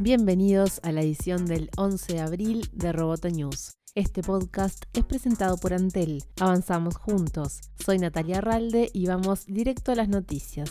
Bienvenidos a la edición del 11 de abril de Roboto News. Este podcast es presentado por Antel. Avanzamos juntos. Soy Natalia Arralde y vamos directo a las noticias.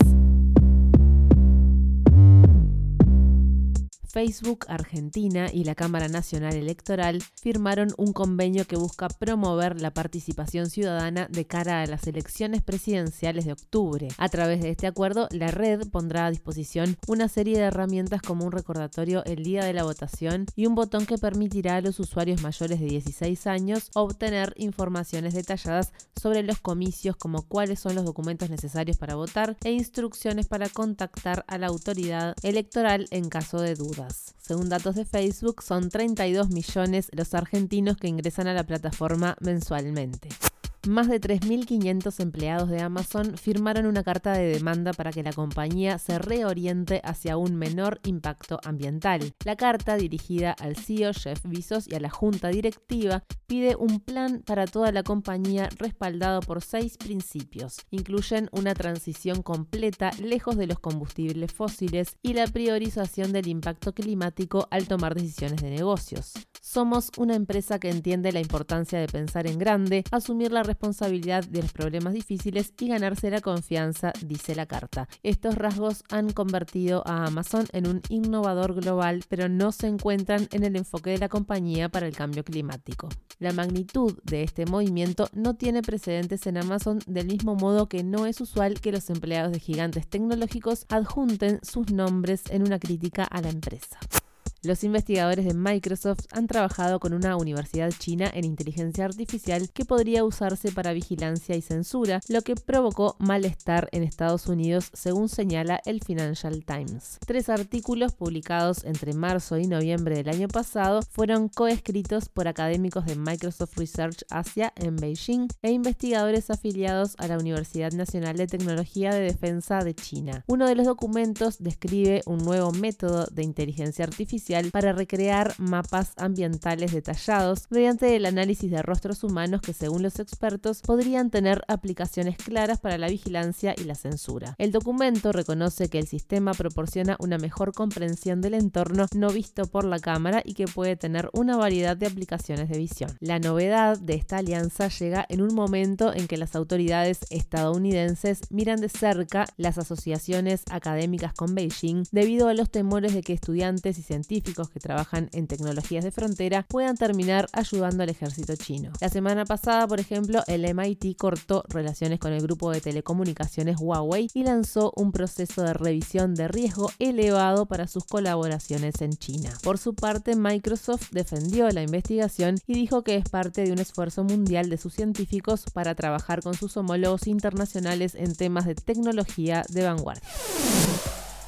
Facebook Argentina y la Cámara Nacional Electoral firmaron un convenio que busca promover la participación ciudadana de cara a las elecciones presidenciales de octubre. A través de este acuerdo, la red pondrá a disposición una serie de herramientas como un recordatorio el día de la votación y un botón que permitirá a los usuarios mayores de 16 años obtener informaciones detalladas sobre los comicios como cuáles son los documentos necesarios para votar e instrucciones para contactar a la autoridad electoral en caso de duda. Según datos de Facebook, son 32 millones los argentinos que ingresan a la plataforma mensualmente más de 3.500 empleados de Amazon firmaron una carta de demanda para que la compañía se reoriente hacia un menor impacto ambiental. La carta, dirigida al CEO Jeff Bezos y a la junta directiva, pide un plan para toda la compañía respaldado por seis principios. Incluyen una transición completa lejos de los combustibles fósiles y la priorización del impacto climático al tomar decisiones de negocios. Somos una empresa que entiende la importancia de pensar en grande, asumir la responsabilidad de los problemas difíciles y ganarse la confianza, dice la carta. Estos rasgos han convertido a Amazon en un innovador global, pero no se encuentran en el enfoque de la compañía para el cambio climático. La magnitud de este movimiento no tiene precedentes en Amazon del mismo modo que no es usual que los empleados de gigantes tecnológicos adjunten sus nombres en una crítica a la empresa. Los investigadores de Microsoft han trabajado con una universidad china en inteligencia artificial que podría usarse para vigilancia y censura, lo que provocó malestar en Estados Unidos, según señala el Financial Times. Tres artículos publicados entre marzo y noviembre del año pasado fueron coescritos por académicos de Microsoft Research Asia en Beijing e investigadores afiliados a la Universidad Nacional de Tecnología de Defensa de China. Uno de los documentos describe un nuevo método de inteligencia artificial para recrear mapas ambientales detallados mediante el análisis de rostros humanos que según los expertos podrían tener aplicaciones claras para la vigilancia y la censura. El documento reconoce que el sistema proporciona una mejor comprensión del entorno no visto por la cámara y que puede tener una variedad de aplicaciones de visión. La novedad de esta alianza llega en un momento en que las autoridades estadounidenses miran de cerca las asociaciones académicas con Beijing debido a los temores de que estudiantes y científicos que trabajan en tecnologías de frontera puedan terminar ayudando al ejército chino. La semana pasada, por ejemplo, el MIT cortó relaciones con el grupo de telecomunicaciones Huawei y lanzó un proceso de revisión de riesgo elevado para sus colaboraciones en China. Por su parte, Microsoft defendió la investigación y dijo que es parte de un esfuerzo mundial de sus científicos para trabajar con sus homólogos internacionales en temas de tecnología de vanguardia.